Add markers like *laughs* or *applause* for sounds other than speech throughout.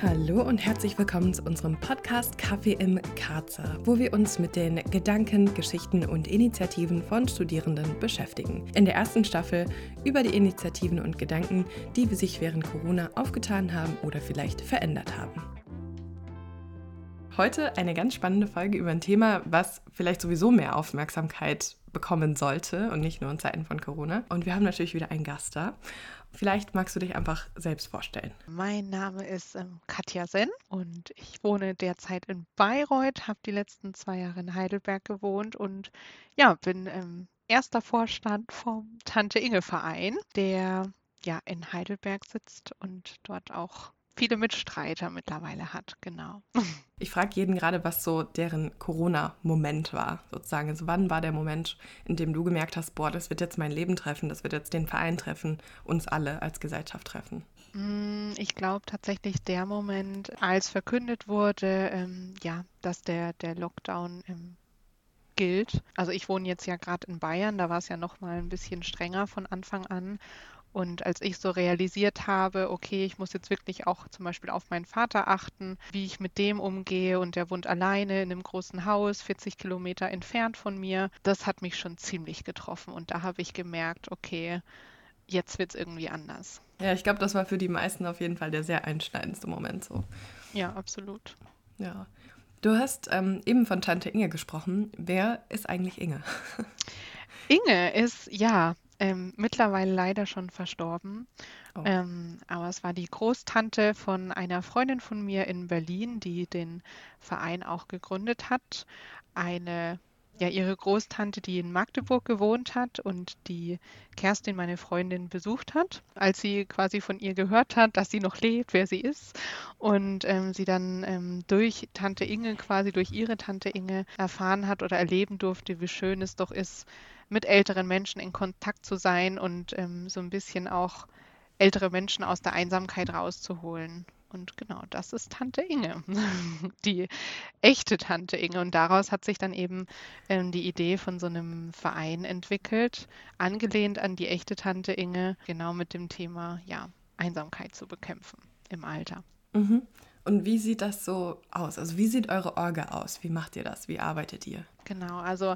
Hallo und herzlich willkommen zu unserem Podcast Kaffee im Karzer, wo wir uns mit den Gedanken, Geschichten und Initiativen von Studierenden beschäftigen. In der ersten Staffel über die Initiativen und Gedanken, die sich während Corona aufgetan haben oder vielleicht verändert haben. Heute eine ganz spannende Folge über ein Thema, was vielleicht sowieso mehr Aufmerksamkeit bekommen sollte und nicht nur in Zeiten von Corona. Und wir haben natürlich wieder einen Gast da. Vielleicht magst du dich einfach selbst vorstellen. Mein Name ist ähm, Katja Senn und ich wohne derzeit in Bayreuth, habe die letzten zwei Jahre in Heidelberg gewohnt und ja, bin ähm, erster Vorstand vom Tante Inge Verein, der ja in Heidelberg sitzt und dort auch viele Mitstreiter mittlerweile hat, genau. *laughs* Ich frage jeden gerade, was so deren Corona-Moment war, sozusagen. Also wann war der Moment, in dem du gemerkt hast, boah, das wird jetzt mein Leben treffen, das wird jetzt den Verein treffen, uns alle als Gesellschaft treffen? Mm, ich glaube tatsächlich der Moment, als verkündet wurde, ähm, ja, dass der, der Lockdown ähm, gilt. Also ich wohne jetzt ja gerade in Bayern, da war es ja noch mal ein bisschen strenger von Anfang an. Und als ich so realisiert habe, okay, ich muss jetzt wirklich auch zum Beispiel auf meinen Vater achten, wie ich mit dem umgehe und der wohnt alleine in einem großen Haus, 40 Kilometer entfernt von mir, das hat mich schon ziemlich getroffen. Und da habe ich gemerkt, okay, jetzt wird es irgendwie anders. Ja, ich glaube, das war für die meisten auf jeden Fall der sehr einschneidendste Moment so. Ja, absolut. Ja. Du hast ähm, eben von Tante Inge gesprochen. Wer ist eigentlich Inge? *laughs* Inge ist, ja, ähm, mittlerweile leider schon verstorben. Oh. Ähm, aber es war die Großtante von einer Freundin von mir in Berlin, die den Verein auch gegründet hat. Eine, ja, ihre Großtante, die in Magdeburg gewohnt hat und die Kerstin, meine Freundin, besucht hat, als sie quasi von ihr gehört hat, dass sie noch lebt, wer sie ist. Und ähm, sie dann ähm, durch Tante Inge, quasi durch ihre Tante Inge, erfahren hat oder erleben durfte, wie schön es doch ist, mit älteren Menschen in Kontakt zu sein und ähm, so ein bisschen auch ältere Menschen aus der Einsamkeit rauszuholen. Und genau, das ist Tante Inge, *laughs* die echte Tante Inge. Und daraus hat sich dann eben ähm, die Idee von so einem Verein entwickelt, angelehnt an die echte Tante Inge, genau mit dem Thema, ja, Einsamkeit zu bekämpfen im Alter. Mhm. Und wie sieht das so aus? Also wie sieht eure Orga aus? Wie macht ihr das? Wie arbeitet ihr? Genau, also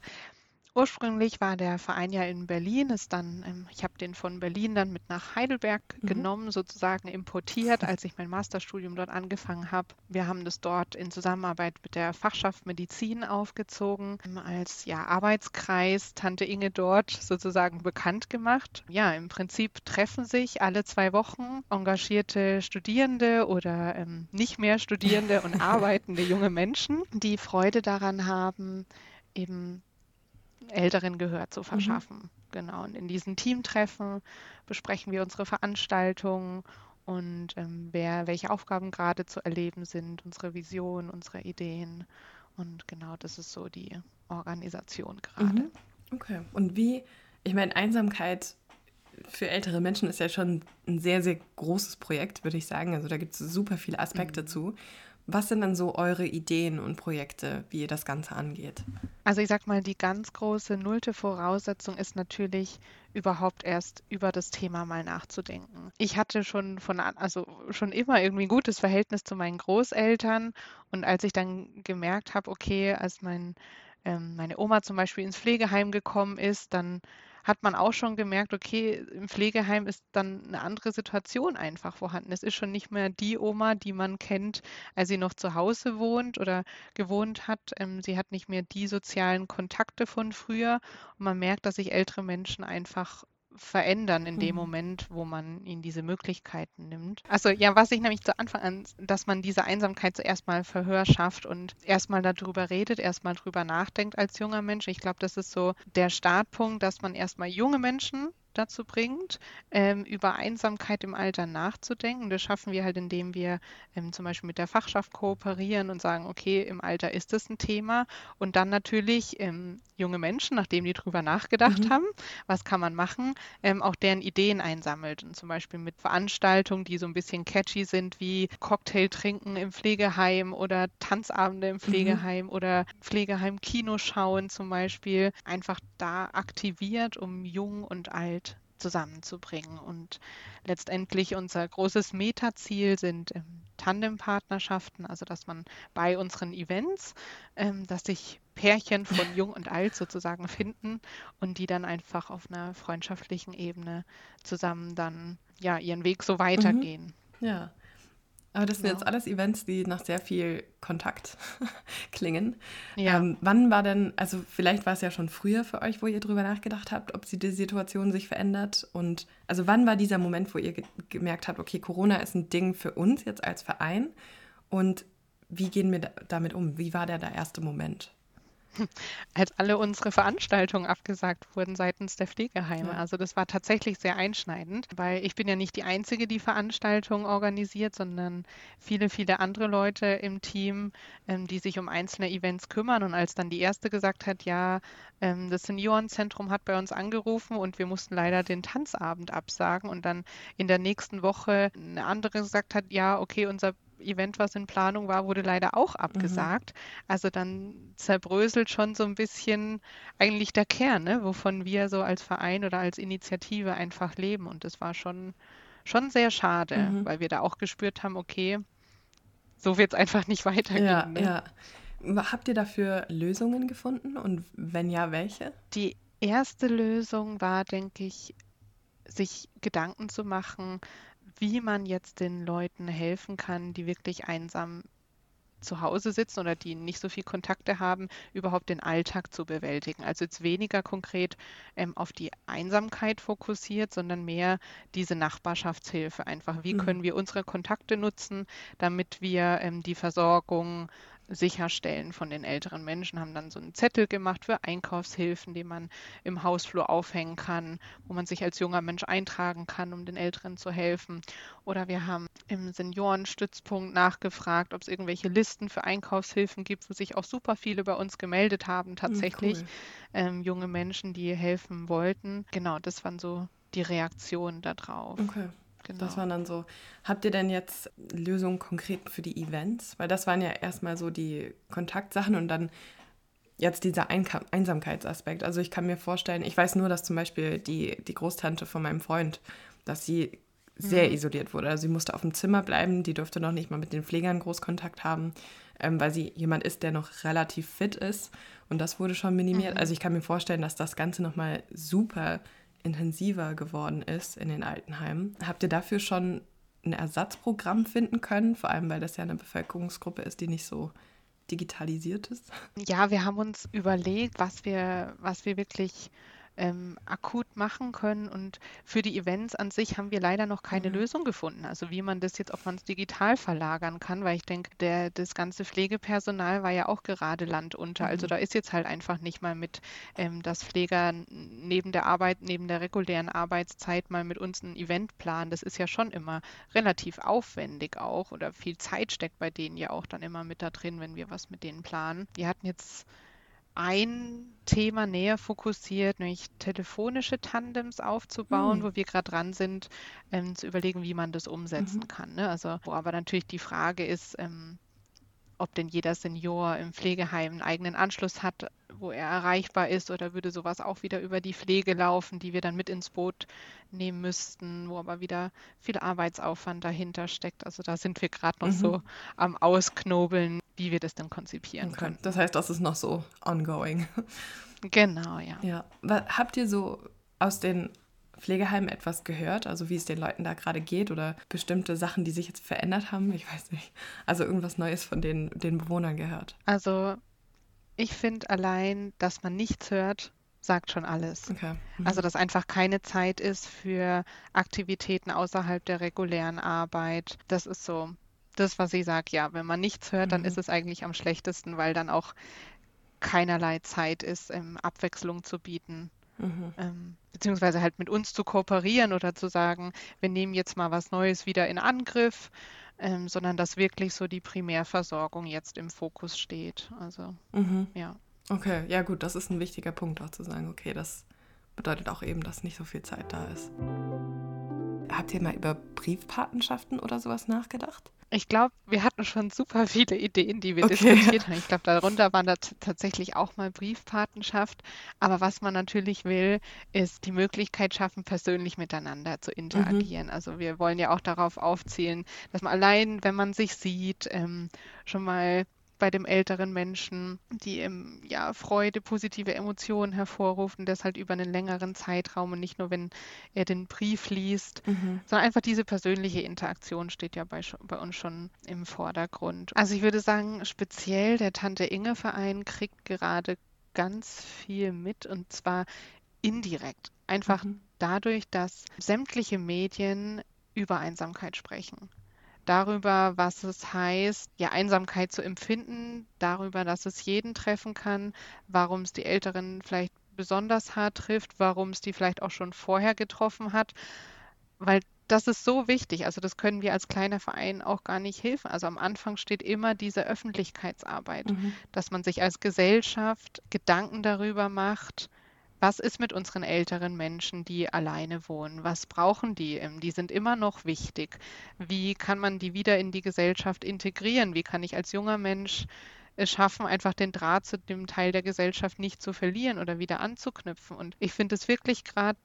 Ursprünglich war der Verein ja in Berlin, ist dann, ähm, ich habe den von Berlin dann mit nach Heidelberg mhm. genommen, sozusagen importiert, als ich mein Masterstudium dort angefangen habe. Wir haben das dort in Zusammenarbeit mit der Fachschaft Medizin aufgezogen, ähm, als ja, Arbeitskreis Tante Inge dort sozusagen bekannt gemacht. Ja, im Prinzip treffen sich alle zwei Wochen engagierte Studierende oder ähm, nicht mehr Studierende und *laughs* arbeitende junge Menschen, die Freude daran haben, eben Älteren Gehör zu mhm. verschaffen. Mhm. Genau. Und in diesen Teamtreffen besprechen wir unsere Veranstaltungen und ähm, wer, welche Aufgaben gerade zu erleben sind, unsere Vision, unsere Ideen. Und genau das ist so die Organisation gerade. Mhm. Okay. Und wie, ich meine, Einsamkeit für ältere Menschen ist ja schon ein sehr, sehr großes Projekt, würde ich sagen. Also da gibt es super viele Aspekte mhm. zu. Was sind dann so eure Ideen und Projekte, wie ihr das Ganze angeht? Also ich sag mal, die ganz große nullte Voraussetzung ist natürlich überhaupt erst über das Thema mal nachzudenken. Ich hatte schon von also schon immer irgendwie ein gutes Verhältnis zu meinen Großeltern und als ich dann gemerkt habe, okay, als mein ähm, meine Oma zum Beispiel ins Pflegeheim gekommen ist, dann hat man auch schon gemerkt, okay, im Pflegeheim ist dann eine andere Situation einfach vorhanden. Es ist schon nicht mehr die Oma, die man kennt, als sie noch zu Hause wohnt oder gewohnt hat. Ähm, sie hat nicht mehr die sozialen Kontakte von früher. Und man merkt, dass sich ältere Menschen einfach verändern in dem mhm. Moment, wo man ihnen diese Möglichkeiten nimmt. Also ja, was ich nämlich zu Anfang an, dass man diese Einsamkeit zuerst mal Verhör schafft und erstmal darüber redet, erstmal drüber nachdenkt als junger Mensch. Ich glaube, das ist so der Startpunkt, dass man erstmal junge Menschen dazu bringt, ähm, über Einsamkeit im Alter nachzudenken. Das schaffen wir halt, indem wir ähm, zum Beispiel mit der Fachschaft kooperieren und sagen, okay, im Alter ist das ein Thema. Und dann natürlich ähm, junge Menschen, nachdem die drüber nachgedacht mhm. haben, was kann man machen, ähm, auch deren Ideen einsammelt. Und zum Beispiel mit Veranstaltungen, die so ein bisschen catchy sind, wie Cocktail trinken im Pflegeheim oder Tanzabende im mhm. Pflegeheim mhm. oder Pflegeheim-Kino schauen zum Beispiel, einfach da aktiviert, um jung und alt zusammenzubringen. Und letztendlich unser großes Metaziel sind ähm, Tandempartnerschaften, also dass man bei unseren Events, ähm, dass sich Pärchen von *laughs* Jung und Alt sozusagen finden und die dann einfach auf einer freundschaftlichen Ebene zusammen dann ja ihren Weg so weitergehen. Mhm. Ja. Aber das sind ja. jetzt alles Events, die nach sehr viel Kontakt *laughs* klingen. Ja. Ähm, wann war denn, also vielleicht war es ja schon früher für euch, wo ihr drüber nachgedacht habt, ob sie die Situation sich verändert. Und also wann war dieser Moment, wo ihr ge gemerkt habt, okay, Corona ist ein Ding für uns jetzt als Verein und wie gehen wir da damit um? Wie war der, der erste Moment? *laughs* als alle unsere Veranstaltungen abgesagt wurden seitens der Pflegeheime. Ja. Also das war tatsächlich sehr einschneidend, weil ich bin ja nicht die Einzige, die Veranstaltungen organisiert, sondern viele, viele andere Leute im Team, ähm, die sich um einzelne Events kümmern. Und als dann die erste gesagt hat, ja, ähm, das Seniorenzentrum hat bei uns angerufen und wir mussten leider den Tanzabend absagen und dann in der nächsten Woche eine andere gesagt hat, ja, okay, unser Event, was in Planung war, wurde leider auch mhm. abgesagt. Mhm. Also dann zerbröselt schon so ein bisschen eigentlich der Kern, ne, wovon wir so als Verein oder als Initiative einfach leben. Und das war schon, schon sehr schade, mhm. weil wir da auch gespürt haben, okay, so wird es einfach nicht *laughs* weitergehen. Ja, ne? ja. Habt ihr dafür Lösungen gefunden und wenn ja, welche? Die erste Lösung war, denke ich, sich Gedanken zu machen, wie man jetzt den Leuten helfen kann, die wirklich einsam zu Hause sitzen oder die nicht so viel Kontakte haben, überhaupt den Alltag zu bewältigen. Also jetzt weniger konkret ähm, auf die Einsamkeit fokussiert, sondern mehr diese Nachbarschaftshilfe einfach. Wie mhm. können wir unsere Kontakte nutzen, damit wir ähm, die Versorgung sicherstellen von den älteren Menschen, haben dann so einen Zettel gemacht für Einkaufshilfen, die man im Hausflur aufhängen kann, wo man sich als junger Mensch eintragen kann, um den Älteren zu helfen. Oder wir haben im Seniorenstützpunkt nachgefragt, ob es irgendwelche Listen für Einkaufshilfen gibt, wo sich auch super viele bei uns gemeldet haben, hm, tatsächlich cool. ähm, junge Menschen, die helfen wollten. Genau, das waren so die Reaktionen darauf. Okay. Genau. Das waren dann so. Habt ihr denn jetzt Lösungen konkret für die Events? Weil das waren ja erstmal so die Kontaktsachen und dann jetzt dieser Einka Einsamkeitsaspekt. Also ich kann mir vorstellen, ich weiß nur, dass zum Beispiel die, die Großtante von meinem Freund, dass sie sehr mhm. isoliert wurde. Also sie musste auf dem Zimmer bleiben, die durfte noch nicht mal mit den Pflegern Großkontakt haben, ähm, weil sie jemand ist, der noch relativ fit ist. Und das wurde schon minimiert. Mhm. Also ich kann mir vorstellen, dass das Ganze nochmal super intensiver geworden ist in den Altenheimen. Habt ihr dafür schon ein Ersatzprogramm finden können? Vor allem, weil das ja eine Bevölkerungsgruppe ist, die nicht so digitalisiert ist. Ja, wir haben uns überlegt, was wir, was wir wirklich ähm, akut machen können. Und für die Events an sich haben wir leider noch keine mhm. Lösung gefunden. Also wie man das jetzt, ob man es digital verlagern kann, weil ich denke, der, das ganze Pflegepersonal war ja auch gerade landunter. Also mhm. Also da ist jetzt halt einfach nicht mal mit, ähm, dass Pfleger neben der Arbeit, neben der regulären Arbeitszeit mal mit uns ein Event planen. Das ist ja schon immer relativ aufwendig auch oder viel Zeit steckt bei denen ja auch dann immer mit da drin, wenn wir was mit denen planen. Wir hatten jetzt ein Thema näher fokussiert, nämlich telefonische Tandems aufzubauen, mhm. wo wir gerade dran sind, ähm, zu überlegen, wie man das umsetzen mhm. kann. Ne? Also, wo aber natürlich die Frage ist, ähm, ob denn jeder Senior im Pflegeheim einen eigenen Anschluss hat, wo er erreichbar ist, oder würde sowas auch wieder über die Pflege laufen, die wir dann mit ins Boot nehmen müssten, wo aber wieder viel Arbeitsaufwand dahinter steckt. Also da sind wir gerade noch mhm. so am Ausknobeln, wie wir das dann konzipieren okay. können. Das heißt, das ist noch so ongoing. Genau, ja. Ja. Habt ihr so aus den Pflegeheimen etwas gehört, also wie es den Leuten da gerade geht oder bestimmte Sachen, die sich jetzt verändert haben? Ich weiß nicht. Also irgendwas Neues von den, den Bewohnern gehört? Also ich finde allein, dass man nichts hört, sagt schon alles. Okay. Mhm. Also dass einfach keine Zeit ist für Aktivitäten außerhalb der regulären Arbeit. Das ist so das, was ich sage, ja, wenn man nichts hört, dann mhm. ist es eigentlich am schlechtesten, weil dann auch keinerlei Zeit ist, ähm, Abwechslung zu bieten. Mhm. Ähm, beziehungsweise halt mit uns zu kooperieren oder zu sagen, wir nehmen jetzt mal was Neues wieder in Angriff, ähm, sondern dass wirklich so die Primärversorgung jetzt im Fokus steht. Also, mhm. ja. Okay, ja gut, das ist ein wichtiger Punkt auch zu sagen, okay, das bedeutet auch eben, dass nicht so viel Zeit da ist. Habt ihr mal über Briefpatenschaften oder sowas nachgedacht? Ich glaube, wir hatten schon super viele Ideen, die wir okay. diskutiert haben. Ich glaube, darunter war da tatsächlich auch mal Briefpatenschaft. Aber was man natürlich will, ist die Möglichkeit schaffen, persönlich miteinander zu interagieren. Mhm. Also wir wollen ja auch darauf aufzielen, dass man allein, wenn man sich sieht, ähm, schon mal bei dem älteren Menschen, die ähm, ja Freude, positive Emotionen hervorrufen, das halt über einen längeren Zeitraum und nicht nur, wenn er den Brief liest, mhm. sondern einfach diese persönliche Interaktion steht ja bei, bei uns schon im Vordergrund. Also ich würde sagen, speziell der Tante Inge Verein kriegt gerade ganz viel mit und zwar indirekt. Einfach mhm. dadurch, dass sämtliche Medien über Einsamkeit sprechen darüber, was es heißt, ja, Einsamkeit zu empfinden, darüber, dass es jeden treffen kann, warum es die Älteren vielleicht besonders hart trifft, warum es die vielleicht auch schon vorher getroffen hat, weil das ist so wichtig. Also das können wir als kleiner Verein auch gar nicht helfen. Also am Anfang steht immer diese Öffentlichkeitsarbeit, mhm. dass man sich als Gesellschaft Gedanken darüber macht, was ist mit unseren älteren Menschen, die alleine wohnen? Was brauchen die? Ähm, die sind immer noch wichtig. Wie kann man die wieder in die Gesellschaft integrieren? Wie kann ich als junger Mensch es schaffen, einfach den Draht zu dem Teil der Gesellschaft nicht zu verlieren oder wieder anzuknüpfen? Und ich finde es wirklich gerade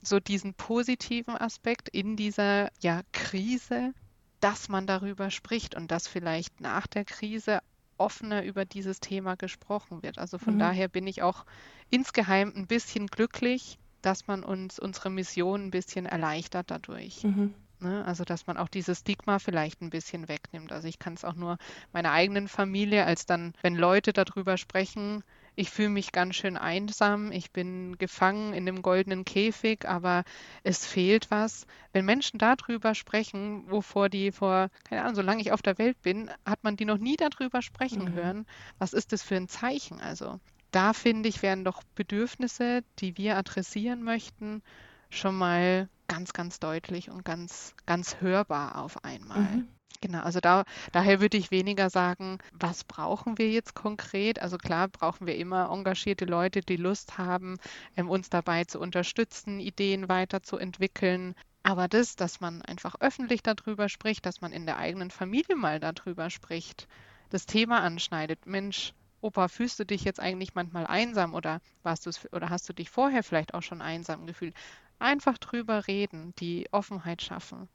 so diesen positiven Aspekt in dieser ja, Krise, dass man darüber spricht und dass vielleicht nach der Krise offener über dieses Thema gesprochen wird. Also von mhm. daher bin ich auch insgeheim ein bisschen glücklich, dass man uns unsere Mission ein bisschen erleichtert dadurch. Mhm. Ne? Also dass man auch dieses Stigma vielleicht ein bisschen wegnimmt. Also ich kann es auch nur meiner eigenen Familie, als dann, wenn Leute darüber sprechen, ich fühle mich ganz schön einsam, ich bin gefangen in dem goldenen Käfig, aber es fehlt was. Wenn Menschen darüber sprechen, wovor die vor, keine Ahnung, solange ich auf der Welt bin, hat man die noch nie darüber sprechen mhm. hören. Was ist das für ein Zeichen? Also da finde ich, werden doch Bedürfnisse, die wir adressieren möchten, schon mal ganz, ganz deutlich und ganz, ganz hörbar auf einmal. Mhm. Genau, also da, daher würde ich weniger sagen, was brauchen wir jetzt konkret? Also klar brauchen wir immer engagierte Leute, die Lust haben, ähm, uns dabei zu unterstützen, Ideen weiterzuentwickeln. Aber das, dass man einfach öffentlich darüber spricht, dass man in der eigenen Familie mal darüber spricht, das Thema anschneidet. Mensch, Opa, fühlst du dich jetzt eigentlich manchmal einsam oder warst du oder hast du dich vorher vielleicht auch schon einsam gefühlt? Einfach drüber reden, die Offenheit schaffen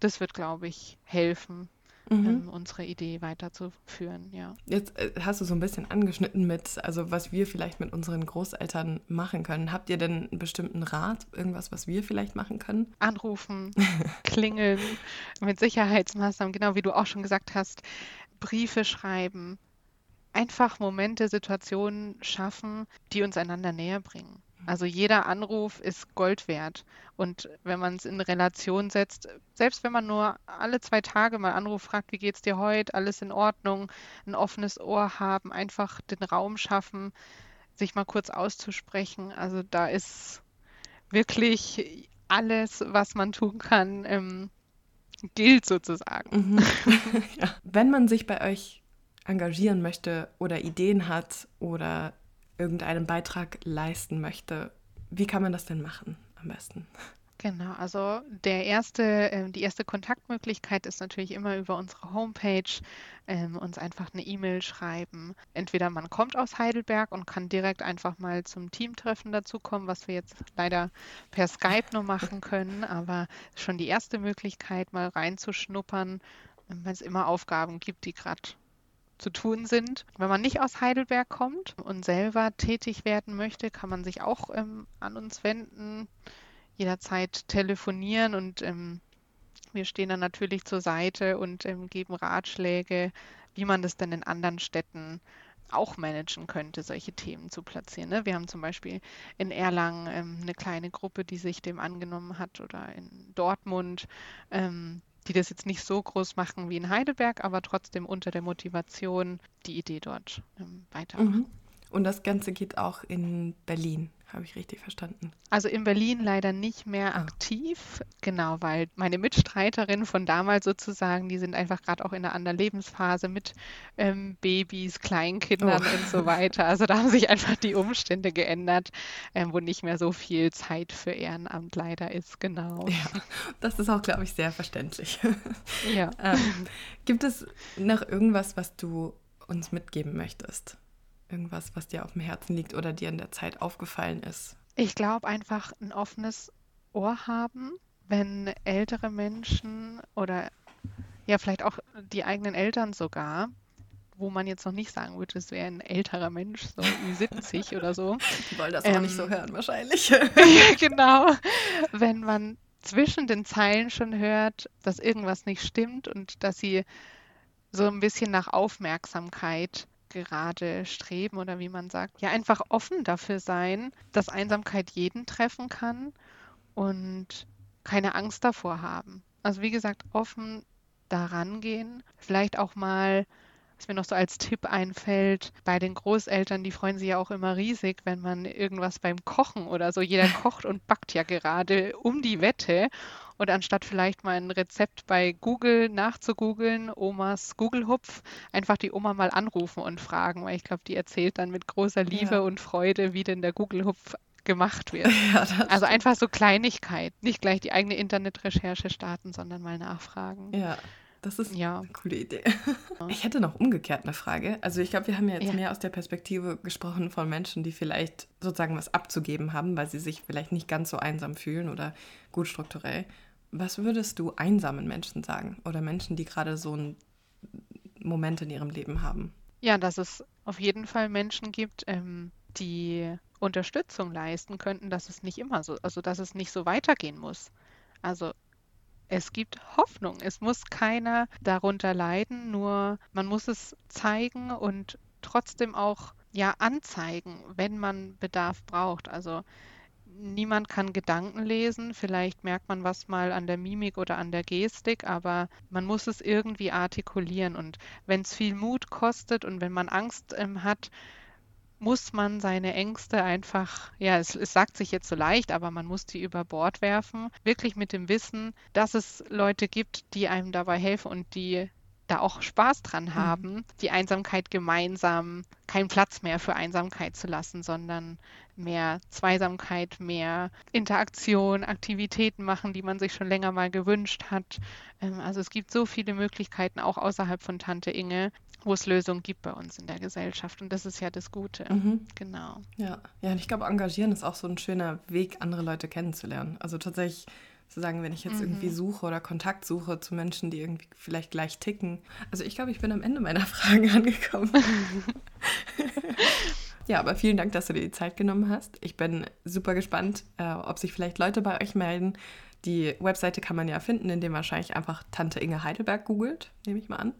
das wird, glaube ich, helfen, mhm. ähm, unsere Idee weiterzuführen, ja. Jetzt äh, hast du so ein bisschen angeschnitten mit, also was wir vielleicht mit unseren Großeltern machen können. Habt ihr denn einen bestimmten Rat, irgendwas, was wir vielleicht machen können? Anrufen, *laughs* klingeln, mit Sicherheitsmaßnahmen, genau wie du auch schon gesagt hast, Briefe schreiben, einfach Momente, Situationen schaffen, die uns einander näher bringen. Also jeder Anruf ist Gold wert. Und wenn man es in Relation setzt, selbst wenn man nur alle zwei Tage mal anruft, fragt, wie geht's dir heute, alles in Ordnung, ein offenes Ohr haben, einfach den Raum schaffen, sich mal kurz auszusprechen. Also da ist wirklich alles, was man tun kann, ähm, gilt sozusagen. Mhm. *laughs* ja. Wenn man sich bei euch engagieren möchte oder Ideen hat oder irgendeinen Beitrag leisten möchte, wie kann man das denn machen am besten? Genau, also der erste, äh, die erste Kontaktmöglichkeit ist natürlich immer über unsere Homepage, ähm, uns einfach eine E-Mail schreiben. Entweder man kommt aus Heidelberg und kann direkt einfach mal zum Teamtreffen dazukommen, was wir jetzt leider per Skype nur machen können, aber schon die erste Möglichkeit, mal reinzuschnuppern, weil es immer Aufgaben gibt, die gerade zu tun sind. Wenn man nicht aus Heidelberg kommt und selber tätig werden möchte, kann man sich auch ähm, an uns wenden, jederzeit telefonieren und ähm, wir stehen dann natürlich zur Seite und ähm, geben Ratschläge, wie man das denn in anderen Städten auch managen könnte, solche Themen zu platzieren. Ne? Wir haben zum Beispiel in Erlangen ähm, eine kleine Gruppe, die sich dem angenommen hat oder in Dortmund. Ähm, die das jetzt nicht so groß machen wie in Heidelberg, aber trotzdem unter der Motivation die Idee dort ähm, weitermachen. Mhm. Und das Ganze geht auch in Berlin. Habe ich richtig verstanden. Also in Berlin leider nicht mehr ah. aktiv, genau, weil meine Mitstreiterinnen von damals sozusagen, die sind einfach gerade auch in einer anderen Lebensphase mit ähm, Babys, Kleinkindern oh. und so weiter. Also da haben sich einfach die Umstände geändert, ähm, wo nicht mehr so viel Zeit für Ehrenamt leider ist, genau. Ja, das ist auch, glaube ich, sehr verständlich. Ja. *laughs* ähm, gibt es noch irgendwas, was du uns mitgeben möchtest? Irgendwas, was dir auf dem Herzen liegt oder dir in der Zeit aufgefallen ist? Ich glaube einfach ein offenes Ohr haben, wenn ältere Menschen oder ja, vielleicht auch die eigenen Eltern sogar, wo man jetzt noch nicht sagen würde, es wäre ein älterer Mensch, so wie 70 oder so. *laughs* Die wollen das ähm, auch nicht so ähm, hören, wahrscheinlich. *laughs* genau. Wenn man zwischen den Zeilen schon hört, dass irgendwas nicht stimmt und dass sie so ein bisschen nach Aufmerksamkeit gerade streben oder wie man sagt, ja einfach offen dafür sein, dass Einsamkeit jeden treffen kann und keine Angst davor haben. Also wie gesagt, offen daran gehen, vielleicht auch mal was mir noch so als Tipp einfällt, bei den Großeltern, die freuen sich ja auch immer riesig, wenn man irgendwas beim Kochen oder so, jeder *laughs* kocht und backt ja gerade um die Wette. Und anstatt vielleicht mal ein Rezept bei Google nachzugoogeln, Omas Google-Hupf, einfach die Oma mal anrufen und fragen, weil ich glaube, die erzählt dann mit großer Liebe ja. und Freude, wie denn der Google-Hupf gemacht wird. *laughs* Ja, also einfach so Kleinigkeit, nicht gleich die eigene Internetrecherche starten, sondern mal nachfragen. Ja, das ist ja. eine coole Idee. Ich hätte noch umgekehrt eine Frage. Also ich glaube, wir haben ja jetzt ja. mehr aus der Perspektive gesprochen von Menschen, die vielleicht sozusagen was abzugeben haben, weil sie sich vielleicht nicht ganz so einsam fühlen oder gut strukturell. Was würdest du einsamen Menschen sagen oder Menschen, die gerade so einen Moment in ihrem Leben haben? Ja, dass es auf jeden Fall Menschen gibt, ähm, die Unterstützung leisten könnten, dass es nicht immer so, also dass es nicht so weitergehen muss. Also es gibt Hoffnung. Es muss keiner darunter leiden, nur man muss es zeigen und trotzdem auch ja anzeigen, wenn man Bedarf braucht. Also niemand kann Gedanken lesen. Vielleicht merkt man was mal an der Mimik oder an der Gestik, aber man muss es irgendwie artikulieren. Und wenn es viel Mut kostet und wenn man Angst ähm, hat, muss man seine Ängste einfach, ja, es, es, sagt sich jetzt so leicht, aber man muss die über Bord werfen. Wirklich mit dem Wissen, dass es Leute gibt, die einem dabei helfen und die da auch Spaß dran mhm. haben, mhm. die Einsamkeit gemeinsam, keinen Platz mehr für Einsamkeit zu lassen, sondern mehr Zweisamkeit, mehr Interaktion, Aktivitäten machen, die man sich schon länger mal gewünscht hat. Ähm, also es gibt so viele Möglichkeiten, auch außerhalb von Tante Inge, wo es Lösungen gibt bei uns in der Gesellschaft. Und das ist ja das Gute. Mhm. Genau. Ja. ja, und ich glaube, engagieren ist auch so ein schöner Weg, andere Leute kennenzulernen. Also tatsächlich zu sagen, wenn ich jetzt mhm. irgendwie suche oder Kontakt suche zu Menschen, die irgendwie vielleicht gleich ticken. Also ich glaube, ich bin am Ende meiner *laughs* Fragen angekommen. ja, aber vielen Dank, dass du dir die Zeit genommen hast. Ich bin super gespannt, äh, ob sich vielleicht Leute bei euch melden. Die Webseite kann man ja finden, indem man wahrscheinlich einfach Tante Inge Heidelberg googelt, nehme ich mal an.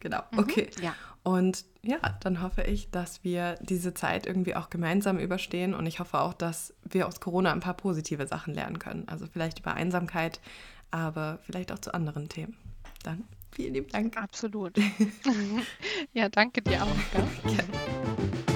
Genau, mhm, okay. Ja. Und ja, dann hoffe ich, dass wir diese Zeit irgendwie auch gemeinsam überstehen und ich hoffe auch, dass wir aus Corona ein paar positive Sachen lernen können. Also vielleicht über Einsamkeit, aber vielleicht auch zu anderen Themen. Dann vielen lieben Dank. Absolut. *laughs* ja, danke dir auch. Gell? *laughs*